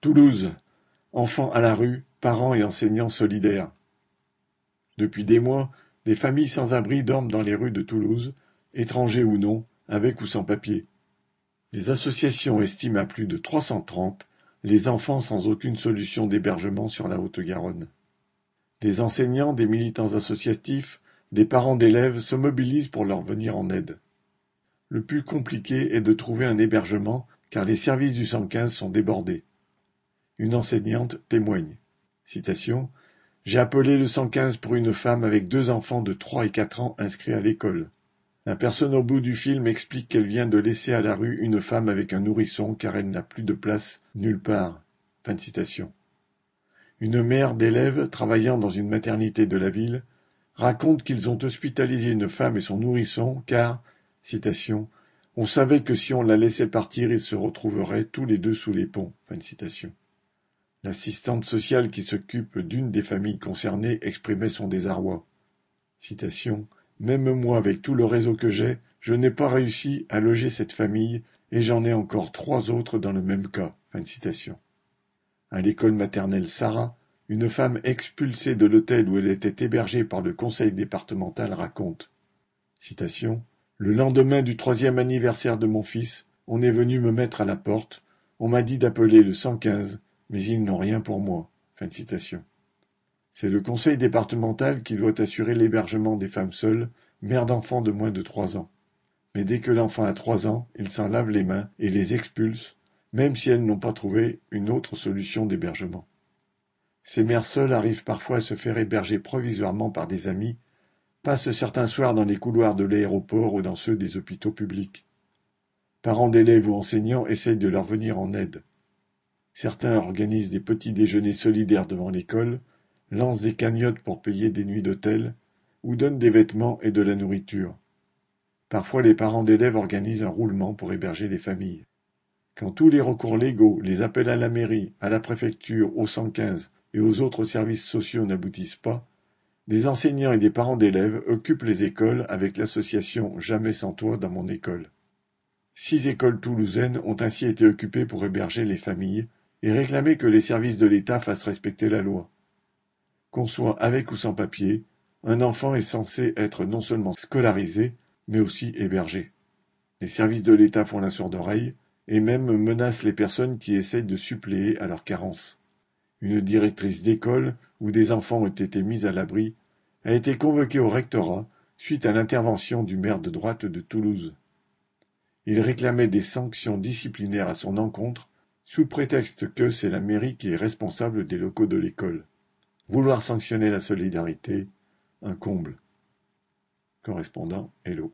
Toulouse, enfants à la rue, parents et enseignants solidaires. Depuis des mois, des familles sans abri dorment dans les rues de Toulouse, étrangers ou non, avec ou sans papier. Les associations estiment à plus de 330 les enfants sans aucune solution d'hébergement sur la Haute-Garonne. Des enseignants, des militants associatifs, des parents d'élèves se mobilisent pour leur venir en aide. Le plus compliqué est de trouver un hébergement car les services du 115 sont débordés. Une enseignante témoigne. J'ai appelé le 115 pour une femme avec deux enfants de trois et quatre ans inscrits à l'école. La personne au bout du film explique qu'elle vient de laisser à la rue une femme avec un nourrisson car elle n'a plus de place nulle part. Une mère d'élèves travaillant dans une maternité de la ville raconte qu'ils ont hospitalisé une femme et son nourrisson car, on savait que si on la laissait partir, ils se retrouveraient tous les deux sous les ponts. L'assistante sociale qui s'occupe d'une des familles concernées exprimait son désarroi. Même moi, avec tout le réseau que j'ai, je n'ai pas réussi à loger cette famille et j'en ai encore trois autres dans le même cas. À l'école maternelle Sarah, une femme expulsée de l'hôtel où elle était hébergée par le conseil départemental raconte Le lendemain du troisième anniversaire de mon fils, on est venu me mettre à la porte, on m'a dit d'appeler le 115, mais ils n'ont rien pour moi. C'est le conseil départemental qui doit assurer l'hébergement des femmes seules, mères d'enfants de moins de trois ans. Mais dès que l'enfant a trois ans, il s'en lave les mains et les expulse, même si elles n'ont pas trouvé une autre solution d'hébergement. Ces mères seules arrivent parfois à se faire héberger provisoirement par des amis, passent certains soirs dans les couloirs de l'aéroport ou dans ceux des hôpitaux publics. Parents d'élèves ou enseignants essayent de leur venir en aide. Certains organisent des petits déjeuners solidaires devant l'école, lancent des cagnottes pour payer des nuits d'hôtel, ou donnent des vêtements et de la nourriture. Parfois les parents d'élèves organisent un roulement pour héberger les familles. Quand tous les recours légaux, les appels à la mairie, à la préfecture, au 115 et aux autres services sociaux n'aboutissent pas, des enseignants et des parents d'élèves occupent les écoles avec l'association Jamais sans toi dans mon école. Six écoles toulousaines ont ainsi été occupées pour héberger les familles et réclamer que les services de l'État fassent respecter la loi. Qu'on soit avec ou sans papier, un enfant est censé être non seulement scolarisé, mais aussi hébergé. Les services de l'État font la sourde oreille et même menacent les personnes qui essayent de suppléer à leurs carences. Une directrice d'école où des enfants ont été mis à l'abri a été convoquée au rectorat suite à l'intervention du maire de droite de Toulouse. Il réclamait des sanctions disciplinaires à son encontre sous prétexte que c'est la mairie qui est responsable des locaux de l'école. Vouloir sanctionner la solidarité, un comble. Correspondant Hello.